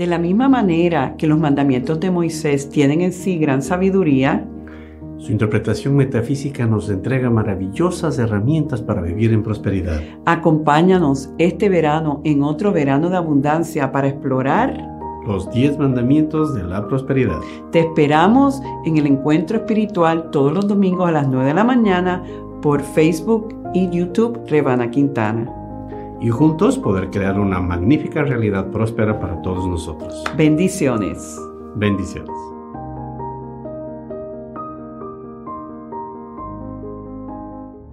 De la misma manera que los mandamientos de Moisés tienen en sí gran sabiduría, su interpretación metafísica nos entrega maravillosas herramientas para vivir en prosperidad. Acompáñanos este verano en otro verano de abundancia para explorar los 10 mandamientos de la prosperidad. Te esperamos en el encuentro espiritual todos los domingos a las 9 de la mañana por Facebook y YouTube Rebana Quintana. Y juntos poder crear una magnífica realidad próspera para todos nosotros. Bendiciones. Bendiciones.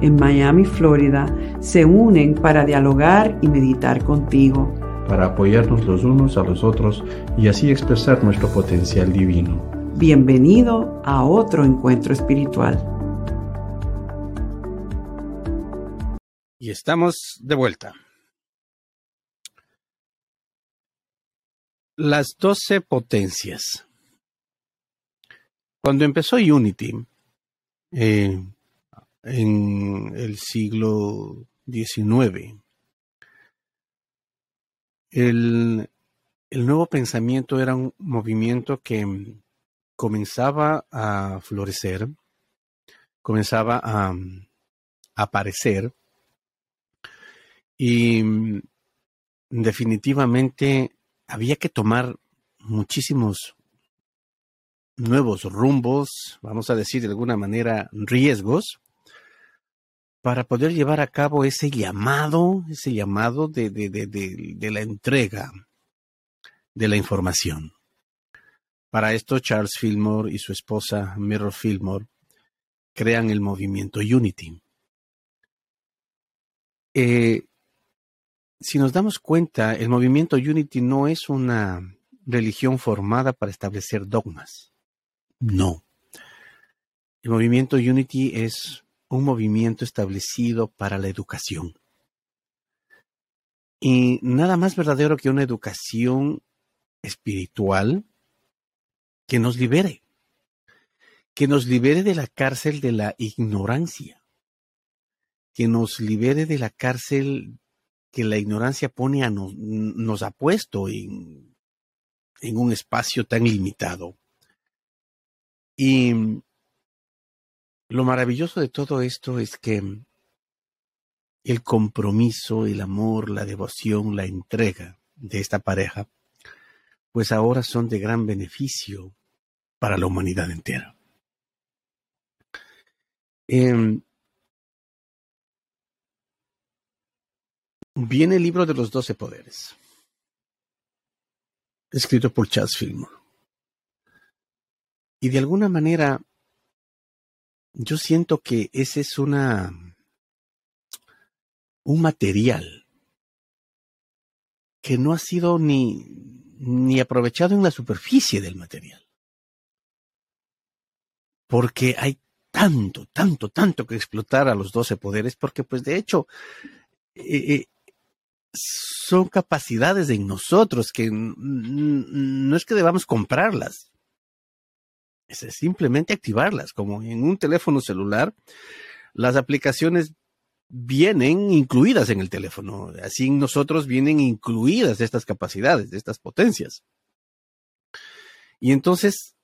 en Miami, Florida, se unen para dialogar y meditar contigo. Para apoyarnos los unos a los otros y así expresar nuestro potencial divino. Bienvenido a otro encuentro espiritual. Y estamos de vuelta. Las doce potencias. Cuando empezó Unity, eh, en el siglo XIX. El, el nuevo pensamiento era un movimiento que comenzaba a florecer, comenzaba a, aparecer y definitivamente había que tomar muchísimos nuevos rumbos, vamos a decir de alguna manera riesgos, para poder llevar a cabo ese llamado, ese llamado de, la entrega de la información. Para esto, Charles Fillmore y su esposa Mirror Fillmore crean el movimiento Unity. Eh, si nos damos cuenta, el movimiento Unity no es una religión formada para establecer dogmas. No. El movimiento Unity es un movimiento establecido para la educación. Y nada más verdadero que una educación espiritual que nos libere, que nos libere de la cárcel de la ignorancia, que nos libere de la cárcel que la ignorancia pone a nos, ha puesto en un espacio tan limitado. Y lo maravilloso de todo esto es que el compromiso, el amor, la devoción, la entrega de esta pareja, pues ahora son de gran beneficio para la humanidad entera. Em, viene el libro de los doce poderes, escrito por Charles Fillmore. Y de alguna manera yo siento que ese es una un material que no ha sido ni, ni aprovechado en la superficie del material. Porque hay tanto, tanto, tanto que explotar a los doce poderes, porque pues de hecho eh, eh, son capacidades en nosotros que no es que debamos comprarlas, es simplemente activarlas, como en un teléfono celular, las aplicaciones vienen incluidas en el teléfono, así en nosotros vienen incluidas estas capacidades, estas potencias. Y entonces,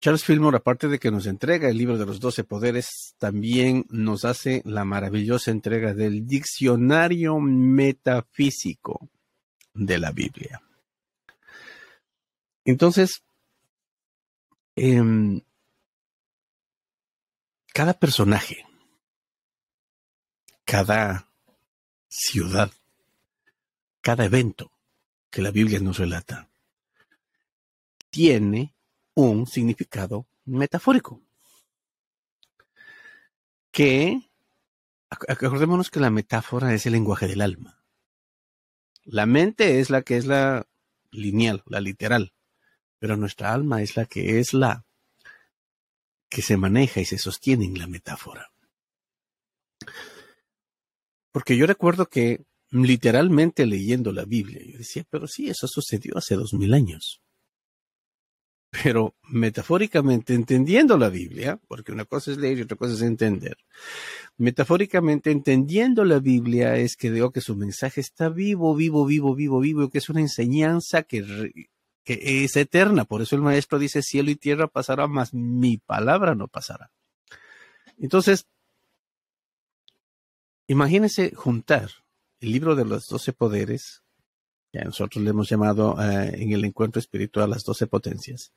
Charles Fillmore, aparte de que nos entrega el libro de los doce poderes, también nos hace la maravillosa entrega del diccionario metafísico de la Biblia. Entonces, Em, cada personaje, cada ciudad, cada evento que la Biblia nos relata, tiene un significado metafórico. Que, acordémonos que la metáfora es el lenguaje del alma. La mente es la que es la lineal, la literal pero nuestra alma es la que es la que se maneja y se sostiene en la metáfora. Porque yo recuerdo que literalmente leyendo la Biblia, yo decía, pero sí, eso sucedió hace dos mil años. Pero metafóricamente entendiendo la Biblia, porque una cosa es leer y otra cosa es entender, metafóricamente entendiendo la Biblia es que digo que su mensaje está vivo, vivo, vivo, vivo, vivo, que es una enseñanza que, que es eterna. Por eso el maestro dice, cielo y tierra pasará, mas mi palabra no pasará. Entonces, imagínense juntar el libro de los doce poderes que nosotros le hemos llamado eh, en el encuentro espiritual las doce potencias,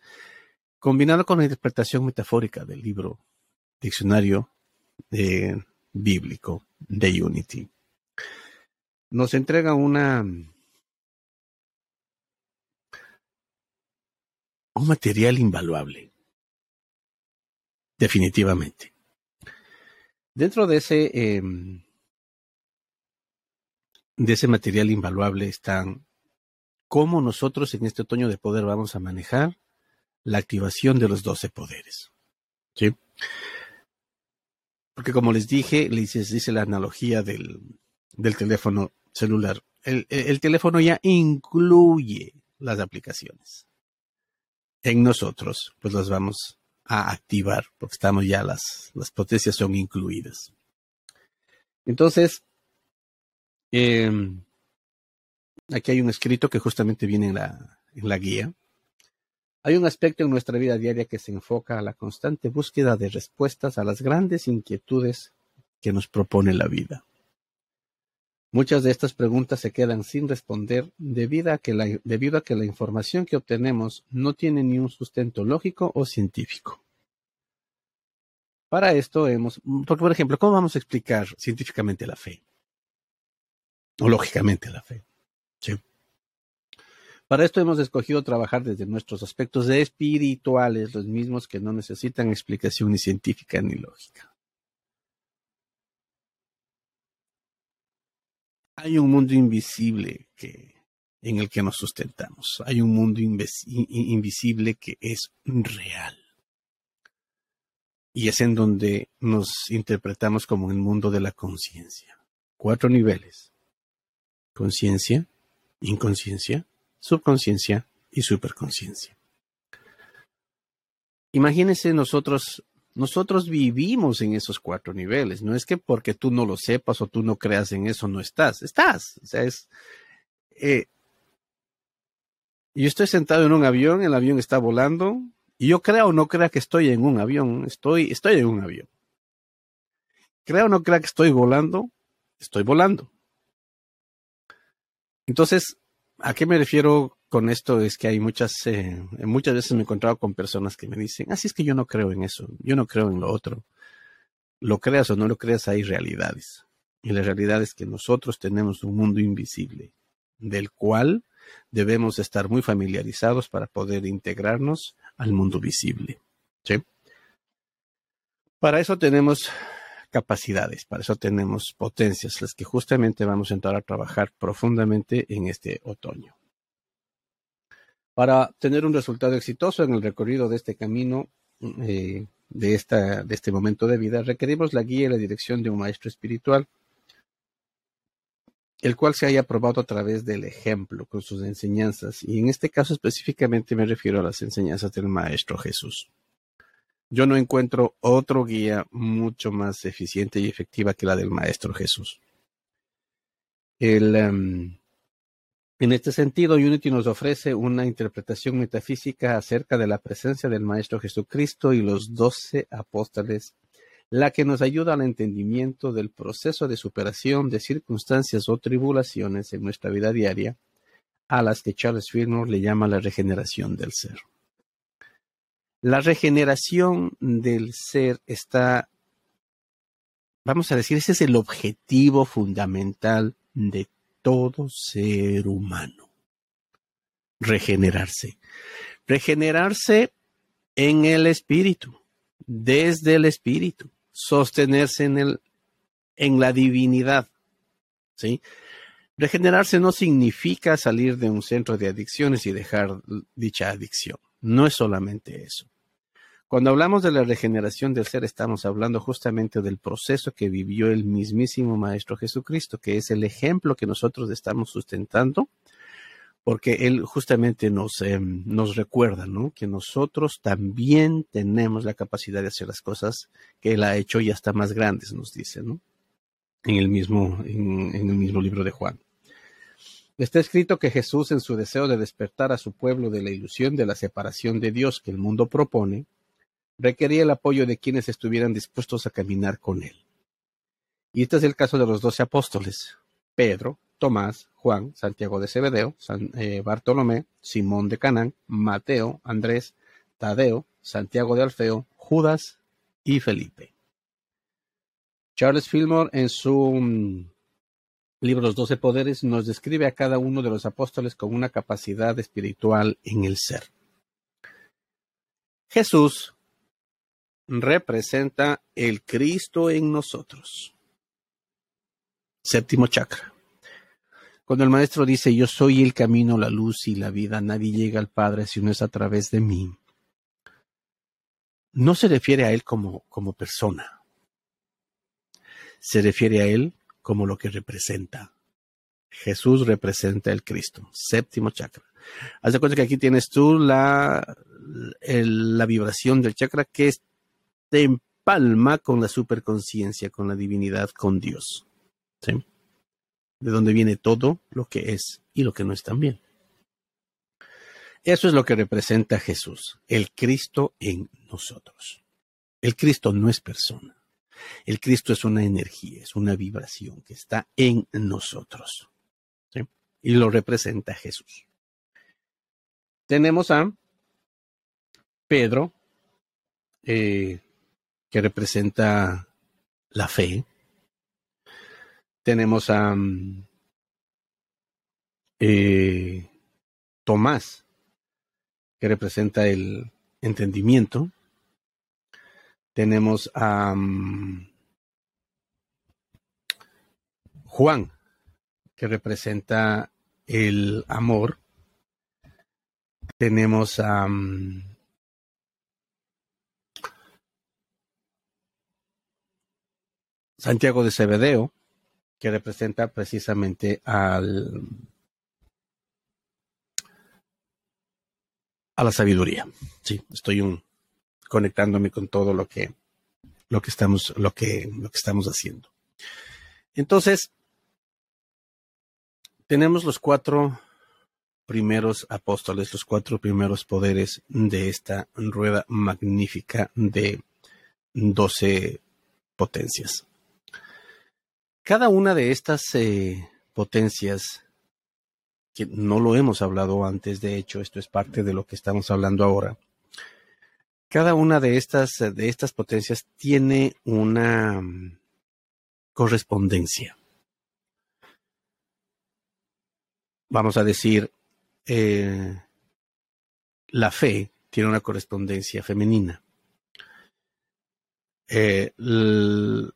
combinado con la interpretación metafórica del libro diccionario eh, bíblico de Unity, nos entrega una un material invaluable, definitivamente. Dentro de ese em, de ese material invaluable están cómo nosotros en este otoño de poder vamos a manejar la activación de los 12 poderes. ¿Sí? Porque como les dije, les dice la analogía del, teléfono celular. El, el, teléfono ya incluye las aplicaciones. En nosotros, pues las vamos a activar, porque estamos ya las, las potencias son incluidas. Entonces, Em, aquí hay un escrito que justamente viene en la, en la guía. Hay un aspecto en nuestra vida diaria que se enfoca a la constante búsqueda de respuestas a las grandes inquietudes que nos propone la vida. Muchas de estas preguntas se quedan sin responder debido a, que la, debido a que la información que obtenemos no tiene ni un sustento lógico o científico. Para esto hemos, por ejemplo, ¿cómo vamos a explicar científicamente la fe? o lógicamente la fe. Para esto hemos escogido trabajar desde nuestros aspectos espirituales, los mismos que no necesitan explicación ni científica ni lógica. Hay un mundo invisible que, en el que nos sustentamos. Hay un mundo invisible que es real. Y es en donde nos interpretamos como el mundo de la conciencia. Cuatro niveles conciencia, inconsciencia, subconsciencia y superconsciencia. Imagínense nosotros, nosotros vivimos en esos cuatro niveles. No es que porque tú no lo sepas o tú no creas en eso no estás. Estás. O sea, es. Eh, yo estoy sentado en un avión, el avión está volando, y yo creo o no crea que estoy en un avión, estoy, estoy en un avión. Creo o no crea que estoy volando, estoy volando. Entonces, ¿a qué me refiero con esto? Es que hay muchas, eh, muchas veces me he encontrado con personas que me dicen, así es que yo no creo en eso, yo no creo en lo otro. Lo creas o no lo creas, hay realidades. Y la realidad es que nosotros tenemos un mundo invisible, del cual debemos estar muy familiarizados para poder integrarnos al mundo visible. Para eso tenemos capacidades, para eso tenemos potencias, las que justamente vamos a entrar a trabajar profundamente en este otoño. Para tener un resultado exitoso en el recorrido de este camino, eh, de, esta, de este momento de vida, requerimos la guía y la dirección de un maestro espiritual, el cual se haya probado a través del ejemplo con sus enseñanzas, y en este caso específicamente me refiero a las enseñanzas del Maestro Jesús. Yo no encuentro otro guía mucho más eficiente y efectiva que la del Maestro Jesús. Em, en este sentido, Unity nos ofrece una interpretación metafísica acerca de la presencia del Maestro Jesucristo y los doce apóstoles, la que nos ayuda al entendimiento del proceso de superación de circunstancias o tribulaciones en nuestra vida diaria, a las que Charles Fillmore le llama la regeneración del ser. La regeneración del ser está, vamos a decir, ese es el objetivo fundamental de todo ser humano. Regenerarse. Regenerarse en el espíritu, desde el espíritu, sostenerse en el en la divinidad. ¿Sí? Regenerarse no significa salir de un centro de adicciones y dejar dicha adicción. No es solamente eso. Cuando hablamos de la regeneración del ser, estamos hablando justamente del proceso que vivió el mismísimo Maestro Jesucristo, que es el ejemplo que nosotros estamos sustentando, porque Él justamente nos, eh, nos recuerda, ¿no? Que nosotros también tenemos la capacidad de hacer las cosas que Él ha hecho y hasta más grandes, nos dice, ¿no? En el mismo, en el mismo libro de Juan. Está escrito que Jesús, en su deseo de despertar a su pueblo de la ilusión de la separación de Dios que el mundo propone, requería el apoyo de quienes estuvieran dispuestos a caminar con él. Y este es el caso de los doce apóstoles, Pedro, Tomás, Juan, Santiago de Cebedeo, San, eh, Bartolomé, Simón de Canaán, Mateo, Andrés, Tadeo, Santiago de Alfeo, Judas y Felipe. Charles Fillmore en su mm, libro Los Doce Poderes nos describe a cada uno de los apóstoles con una capacidad espiritual en el ser. Jesús representa el Cristo en nosotros. Séptimo chakra. Cuando el maestro dice, yo soy el camino, la luz y la vida, nadie llega al Padre si no es a través de mí, no se refiere a Él como, como persona. Se refiere a Él como lo que representa. Jesús representa el Cristo. Séptimo chakra. Haz de cuenta que aquí tienes tú la, la vibración del chakra que te empalma con la superconciencia, con la divinidad, con Dios. De donde viene todo lo que es y lo que no es también. Eso es lo que representa Jesús, el Cristo en nosotros. El Cristo no es persona. El Cristo es una energía, es una vibración que está en nosotros. Y lo representa Jesús. Tenemos a Pedro, eh, que representa la fe. Tenemos a um, eh, Tomás, que representa el entendimiento. Tenemos a um, Juan, que representa el amor. Tenemos a um, Santiago de Cebedeo, que representa precisamente al, a la sabiduría. Sí, estoy un, conectándome con todo lo que, lo que estamos, lo que, lo que estamos haciendo. Entonces, tenemos los cuatro primeros apóstoles, los cuatro primeros poderes de esta rueda magnífica de doce potencias. Cada una de estas eh, potencias, que no lo hemos hablado antes, de hecho, esto es parte de lo que estamos hablando ahora. Cada una de estas, de estas potencias tiene una mm, correspondencia. Vamos a decir, eh, la fe tiene una correspondencia femenina. Eh, el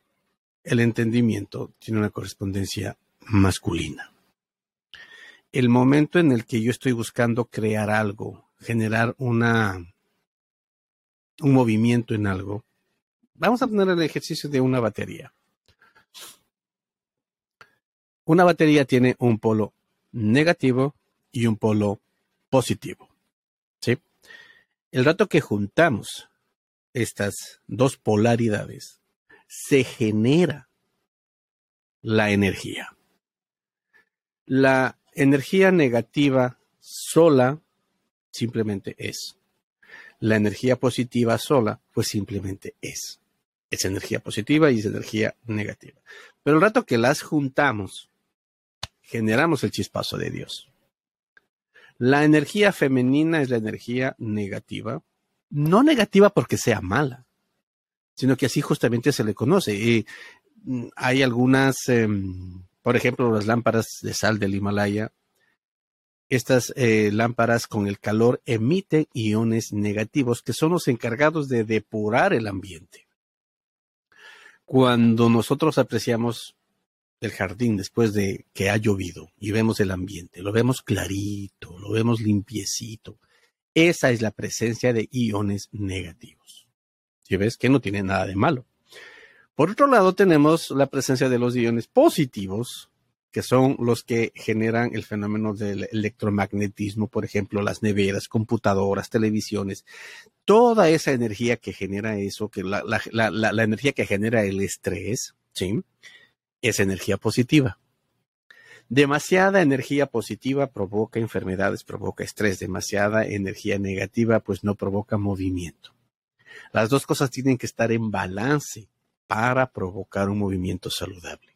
entendimiento tiene una correspondencia masculina. El momento en el que yo estoy buscando crear algo, generar una un movimiento en algo, vamos a poner el ejercicio de una batería. Una batería tiene un polo negativo y un polo positivo. ¿sí? El rato que juntamos estas dos polaridades, se genera la energía. La energía negativa sola simplemente es. La energía positiva sola, pues simplemente es. Es energía positiva y es energía negativa. Pero el rato que las juntamos, generamos el chispazo de Dios. La energía femenina es la energía negativa, no negativa porque sea mala, sino que así justamente se le conoce. Y mm, hay algunas, em, por ejemplo, las lámparas de sal del Himalaya. Estas eh, lámparas con el calor emiten iones negativos que son los encargados de depurar el ambiente. Cuando nosotros apreciamos el jardín después de que ha llovido y vemos el ambiente, lo vemos clarito, lo vemos limpiecito, esa es la presencia de iones negativos. Si ves que no tiene nada de malo. Por otro lado, tenemos la presencia de los iones positivos, que son los que generan el fenómeno del electromagnetismo, por ejemplo, las neveras, computadoras, televisiones, toda esa energía que genera eso, que la, energía que genera el estrés, ¿sí? Es energía positiva. Demasiada energía positiva provoca enfermedades, provoca estrés. Demasiada energía negativa pues no provoca movimiento. Las dos cosas tienen que estar en balance para provocar un movimiento saludable.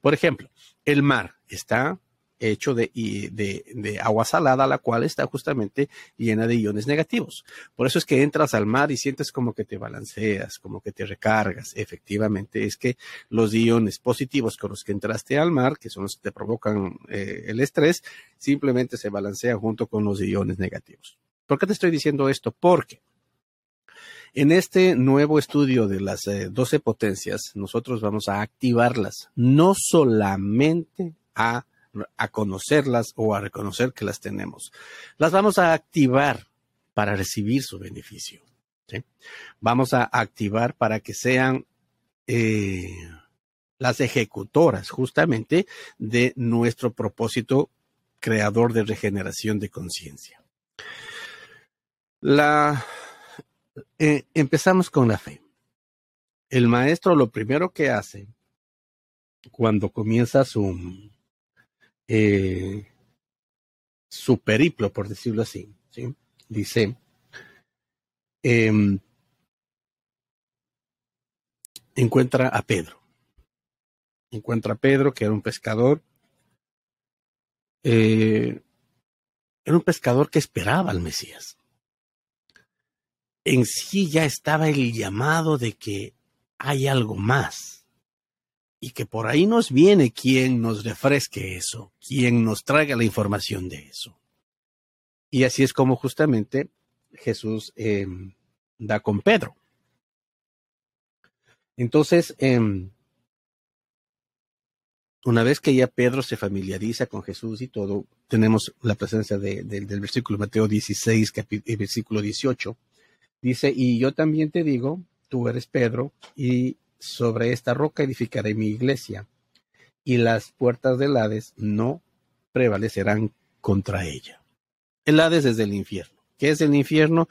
Por ejemplo, el mar está hecho de, agua salada, la cual está justamente llena de iones negativos. Por eso es que entras al mar y sientes como que te balanceas, como que te recargas. Efectivamente, es que los iones positivos con los que entraste al mar, que son los que te provocan eh, el estrés, simplemente se balancean junto con los iones negativos. ¿Por qué te estoy diciendo esto? Porque en este nuevo estudio de las 12 eh, potencias, nosotros vamos a activarlas, no solamente a a conocerlas o a reconocer que las tenemos. Las vamos a activar para recibir su beneficio. Vamos a activar para que sean eh, las ejecutoras justamente de nuestro propósito creador de regeneración de conciencia. La, eh, empezamos con la fe. El maestro lo primero que hace cuando comienza su, eh, su periplo, por decirlo así. ¿sí? Dice, em, encuentra a Pedro. Encuentra a Pedro, que era un pescador. Eh, era un pescador que esperaba al Mesías. En sí ya estaba el llamado de que hay algo más y que por ahí nos viene quien nos refresque eso, quien nos traiga la información de eso. Y así es como justamente Jesús em, da con Pedro. Entonces, em, una vez que ya Pedro se familiariza con Jesús y todo, tenemos la presencia del versículo Mateo 16, y versículo 18. Dice, y yo también te digo, tú eres Pedro, y sobre esta roca edificaré mi iglesia, y las puertas del Hades no prevalecerán contra ella. El Hades es el infierno. ¿Qué es el infierno?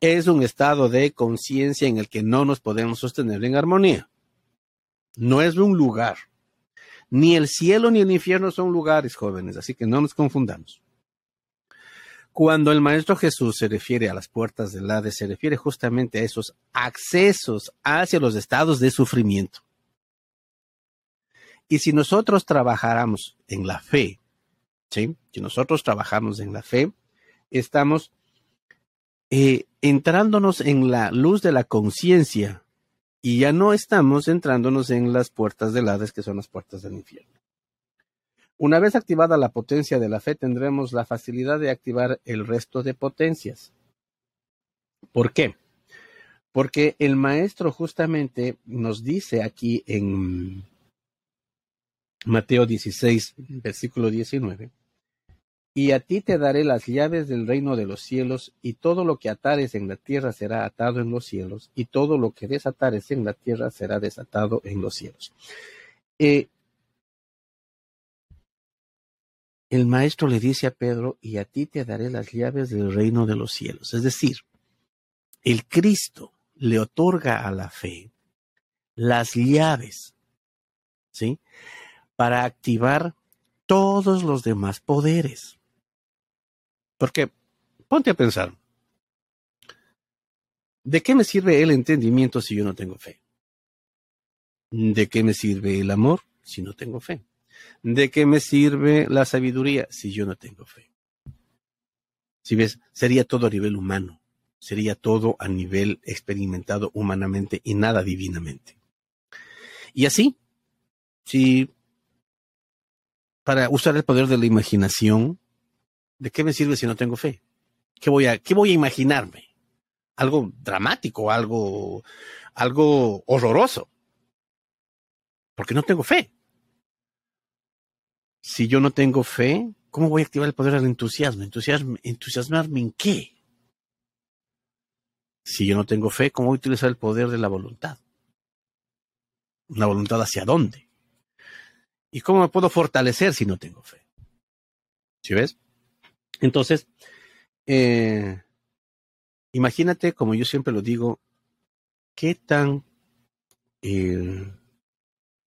Es un estado de conciencia en el que no nos podemos sostener en armonía. No es un lugar. Ni el cielo ni el infierno son lugares, jóvenes, así que no nos confundamos. Cuando el Maestro Jesús se refiere a las puertas del Hades, se refiere justamente a esos accesos hacia los estados de sufrimiento. Y si nosotros trabajáramos en la fe, ¿sí? Si nosotros trabajamos en la fe, estamos eh, entrándonos en la luz de la conciencia y ya no estamos entrándonos en las puertas del Hades, que son las puertas del infierno. Una vez activada la potencia de la fe, tendremos la facilidad de activar el resto de potencias. ¿Por qué? Porque el maestro justamente nos dice aquí en Mateo 16, versículo 19, y a ti te daré las llaves del reino de los cielos, y todo lo que atares en la tierra será atado en los cielos, y todo lo que desatares en la tierra será desatado en los cielos. Eh, el maestro le dice a Pedro, y a ti te daré las llaves del reino de los cielos. Es decir, el Cristo le otorga a la fe las llaves, ¿sí? Para activar todos los demás poderes. Porque, ponte a pensar, ¿de qué me sirve el entendimiento si yo no tengo fe? ¿De qué me sirve el amor si no tengo fe? ¿De qué me sirve la sabiduría si yo no tengo fe? Si ves, sería todo a nivel humano, sería todo a nivel experimentado humanamente y nada divinamente. Y así, si para usar el poder de la imaginación, ¿de qué me sirve si no tengo fe? ¿Qué voy a, qué voy a imaginarme? Algo dramático, algo, algo horroroso. Porque no tengo fe. Si yo no tengo fe, ¿cómo voy a activar el poder del entusiasmo? ¿Entusiasmarme en qué? Si yo no tengo fe, ¿cómo voy a utilizar el poder de la voluntad? ¿Una voluntad hacia dónde? ¿Y cómo me puedo fortalecer si no tengo fe? ¿Sí ves? Entonces, eh, imagínate, como yo siempre lo digo, qué tan eh,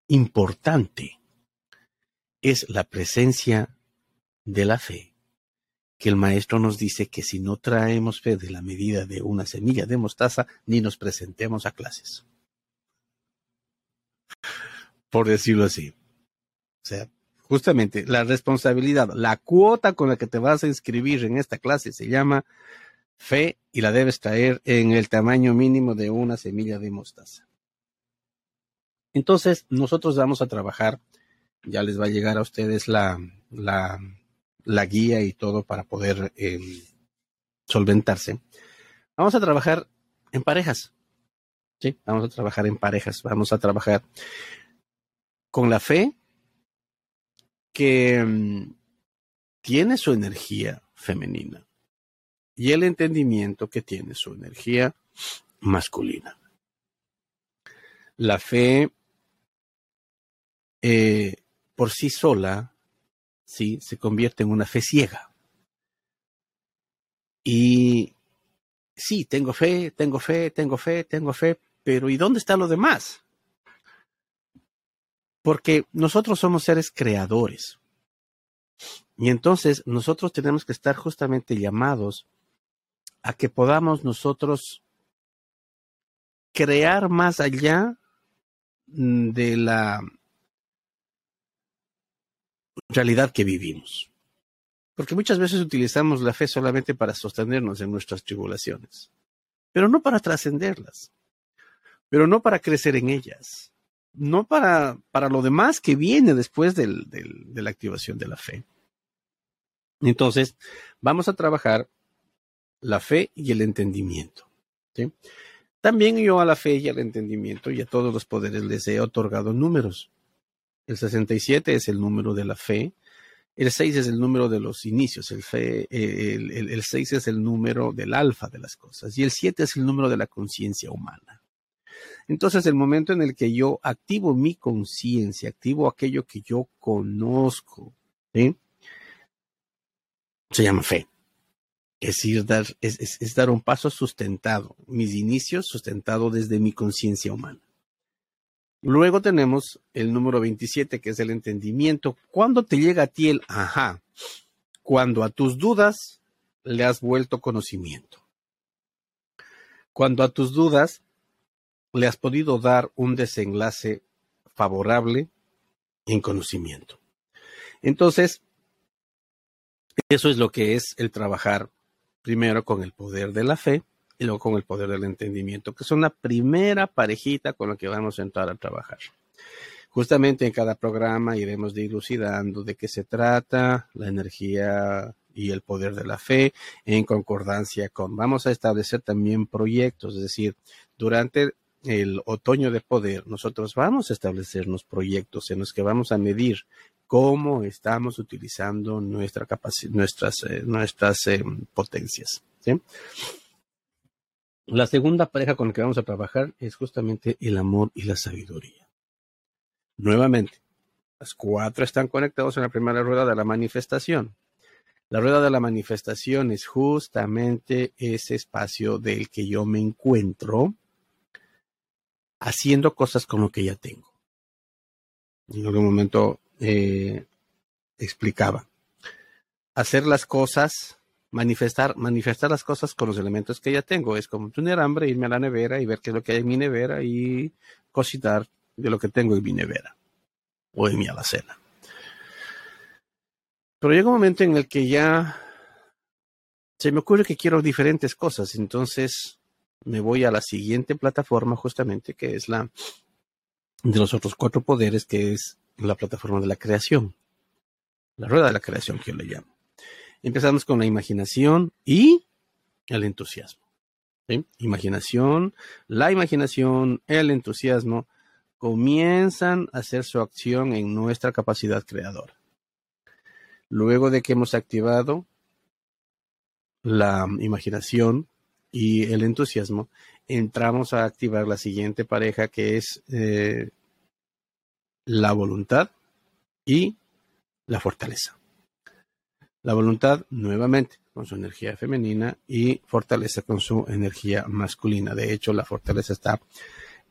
importante es la presencia de la fe, que el maestro nos dice que si no traemos fe de la medida de una semilla de mostaza, ni nos presentemos a clases. Por decirlo así. O sea, justamente la responsabilidad, la cuota con la que te vas a inscribir en esta clase se llama fe y la debes traer en el tamaño mínimo de una semilla de mostaza. Entonces, nosotros vamos a trabajar, ya les va a llegar a ustedes la, la, la guía y todo para poder eh, solventarse. Vamos a trabajar en parejas. Sí, vamos a trabajar en parejas. Vamos a trabajar con la fe que mm, tiene su energía femenina y el entendimiento que tiene su energía masculina. La fe eh, por sí sola ¿sí? se convierte en una fe ciega. Y sí, tengo fe, tengo fe, tengo fe, tengo fe, pero ¿y dónde está lo demás? Porque nosotros somos seres creadores. Y entonces nosotros tenemos que estar justamente llamados a que podamos nosotros crear más allá de la realidad que vivimos. Porque muchas veces utilizamos la fe solamente para sostenernos en nuestras tribulaciones, pero no para trascenderlas, pero no para crecer en ellas, no para, para lo demás que viene después del, de la activación de la fe. Entonces, vamos a trabajar la fe y el entendimiento. También yo a la fe y al entendimiento y a todos los poderes les he otorgado números. El 67 es el número de la fe. El 6 es el número de los inicios. El, fe, el, el, 6 es el número del alfa de las cosas. Y el 7 es el número de la conciencia humana. Entonces, el momento en el que yo activo mi conciencia, activo aquello que yo conozco, se llama fe. Es decir, dar, es, es dar un paso sustentado, mis inicios sustentado desde mi conciencia humana. Luego tenemos el número 27, que es el entendimiento. ¿Cuándo te llega a ti el ajá? Cuando a tus dudas le has vuelto conocimiento. Cuando a tus dudas le has podido dar un desenlace favorable en conocimiento. Entonces, eso es lo que es el trabajar primero con el poder de la fe y luego con el poder del entendimiento, que es una primera parejita con la que vamos a entrar a trabajar. Justamente en cada programa iremos dilucidando de qué se trata, la energía y el poder de la fe en concordancia con. Vamos a establecer también proyectos, es decir, durante el otoño de poder, nosotros vamos a establecernos proyectos en los que vamos a medir cómo estamos utilizando nuestra nuestras, eh, nuestras eh, potencias. ¿sí? La segunda pareja con la que vamos a trabajar es justamente el amor y la sabiduría. Nuevamente, las cuatro están conectados en la primera rueda de la manifestación. La rueda de la manifestación es justamente ese espacio del que yo me encuentro haciendo cosas con lo que ya tengo. En algún momento eh, explicaba. Hacer las cosas manifestar, manifestar las cosas con los elementos que ya tengo. Es como tener hambre, irme a la nevera y ver qué es lo que hay en mi nevera y cocinar de lo que tengo en mi nevera o en mi alacena. Pero llega un momento en el que ya se me ocurre que quiero diferentes cosas, entonces me voy a la siguiente plataforma justamente que es la de los otros cuatro poderes, que es la plataforma de la creación, la rueda de la creación que yo le llamo. Empezamos con la imaginación y el entusiasmo. Imaginación, la imaginación, el entusiasmo comienzan a hacer su acción en nuestra capacidad creadora. Luego de que hemos activado la imaginación y el entusiasmo, entramos a activar la siguiente pareja que es eh, la voluntad y la fortaleza. La voluntad, nuevamente, con su energía femenina y fortaleza con su energía masculina. De hecho, la fortaleza está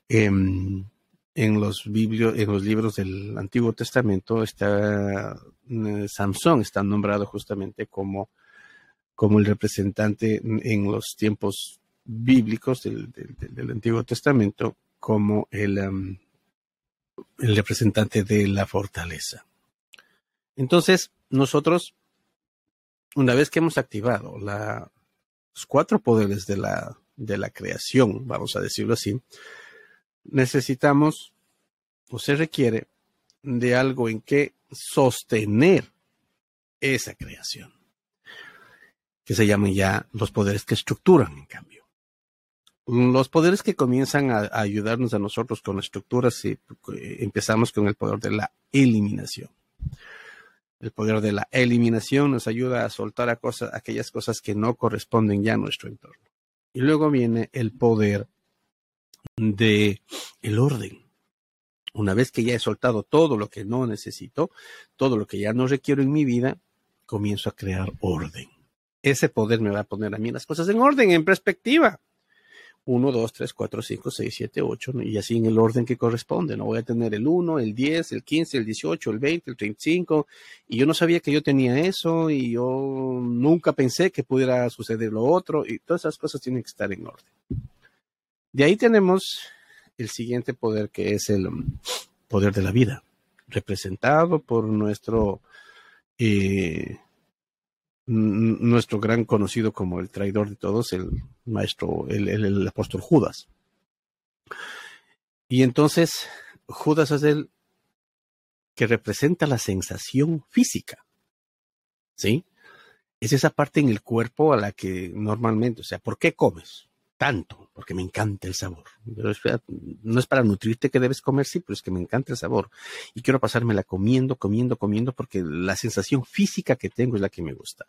en, los, en los libros del Antiguo Testamento. Está, eh, Samson está nombrado justamente como, como el representante en los tiempos bíblicos del, Antiguo Testamento como el, el representante de la fortaleza. Entonces, nosotros una vez que hemos activado los cuatro poderes de la, de la creación, vamos a decirlo así, necesitamos o se requiere de algo en que sostener esa creación, que se llaman ya los poderes que estructuran, en cambio. Los poderes que comienzan a, a ayudarnos a nosotros con la estructura, si eh, empezamos con el poder de la eliminación. El poder de la eliminación nos ayuda a soltar aquellas cosas que no corresponden ya a nuestro entorno. Y luego viene el poder de el orden. Una vez que ya he soltado todo lo que no necesito, todo lo que ya no requiero en mi vida, comienzo a crear orden. Ese poder me va a poner a mí las cosas en orden, en perspectiva. 1, 2, 3, 4, 5, 6, 7, 8, y así en el orden que corresponde. No voy a tener el 1, el 10, el 15, el 18, el 20, el 35, y yo no sabía que yo tenía eso, y yo nunca pensé que pudiera suceder lo otro, y todas esas cosas tienen que estar en orden. De ahí tenemos el siguiente poder, que es el poder de la vida, representado por nuestro eh, nuestro gran conocido como el traidor de todos, el maestro, el, apóstol Judas. Y entonces Judas es el que representa la sensación física. ¿Sí? Es esa parte en el cuerpo a la que normalmente, o sea, ¿por qué comes? tanto, porque me encanta el sabor. No es para nutrirte que debes comer, sí, pero es que me encanta el sabor. Y quiero pasármela comiendo, comiendo, comiendo, porque la sensación física que tengo es la que me gusta.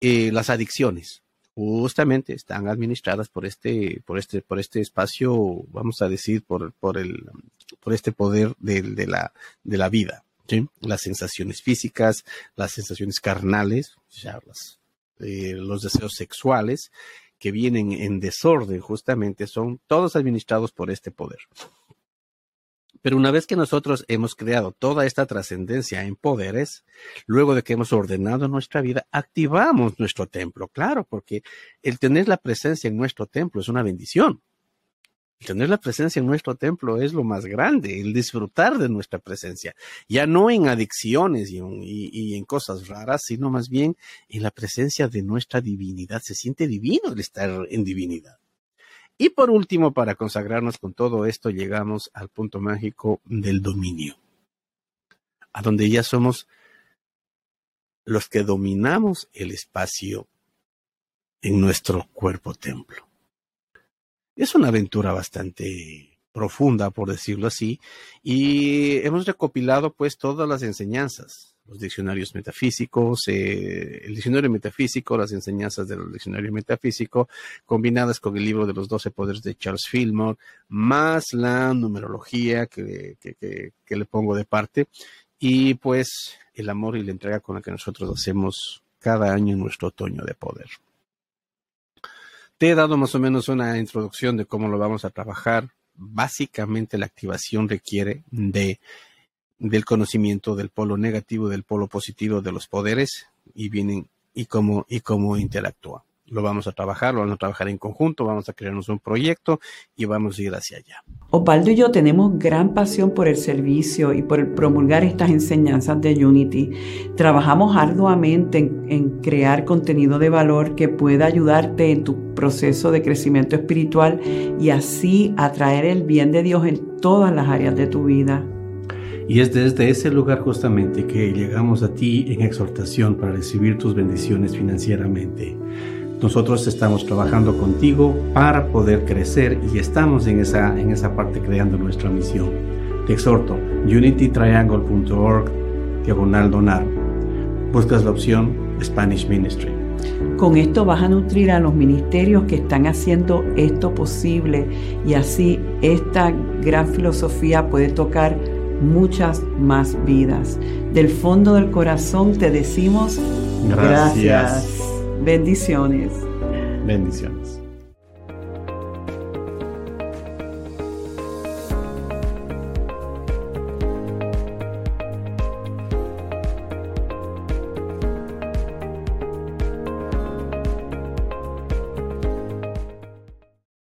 Eh, las adicciones, justamente están administradas por este, por este, por este espacio, vamos a decir, por, el, por este poder de, de la, de la vida. ¿sí? Las sensaciones físicas, las sensaciones carnales, eh, los deseos sexuales, que vienen en desorden justamente son todos administrados por este poder. Pero una vez que nosotros hemos creado toda esta trascendencia en poderes, luego de que hemos ordenado nuestra vida, activamos nuestro templo, claro, porque el tener la presencia en nuestro templo es una bendición tener la presencia en nuestro templo es lo más grande, el disfrutar de nuestra presencia, ya no en adicciones y, en cosas raras, sino más bien en la presencia de nuestra divinidad. Se siente divino el estar en divinidad. Y por último, para consagrarnos con todo esto, llegamos al punto mágico del dominio, a donde ya somos los que dominamos el espacio en nuestro cuerpo templo. Es una aventura bastante profunda, por decirlo así, y hemos recopilado pues todas las enseñanzas, los diccionarios metafísicos, eh, el diccionario metafísico, las enseñanzas del diccionario metafísico, combinadas con el libro de los doce poderes de Charles Fillmore, más la numerología que, que le pongo de parte, y pues el amor y la entrega con la que nosotros hacemos cada año nuestro otoño de poder. Te he dado más o menos una introducción de cómo lo vamos a trabajar. Básicamente la activación requiere de del conocimiento del polo negativo, del polo positivo de los poderes y vienen y cómo y cómo interactúa lo vamos a trabajar, lo vamos a trabajar en conjunto, vamos a crearnos un proyecto y vamos a ir hacia allá. Opaldo y yo tenemos gran pasión por el servicio y por promulgar estas enseñanzas de Unity. Trabajamos arduamente en, en crear contenido de valor que pueda ayudarte en tu proceso de crecimiento espiritual y así atraer el bien de Dios en todas las áreas de tu vida. Y es desde ese lugar justamente que llegamos a ti en exhortación para recibir tus bendiciones financieramente. Nosotros estamos trabajando contigo para poder crecer y estamos en esa, en esa parte creando nuestra misión. Te exhorto, unitytriangle.org, diagonal donar. Buscas la opción Spanish Ministry. Con esto vas a nutrir a los ministerios que están haciendo esto posible y así esta gran filosofía puede tocar muchas más vidas. Del fondo del corazón te decimos gracias. gracias. Bendiciones. Bendiciones.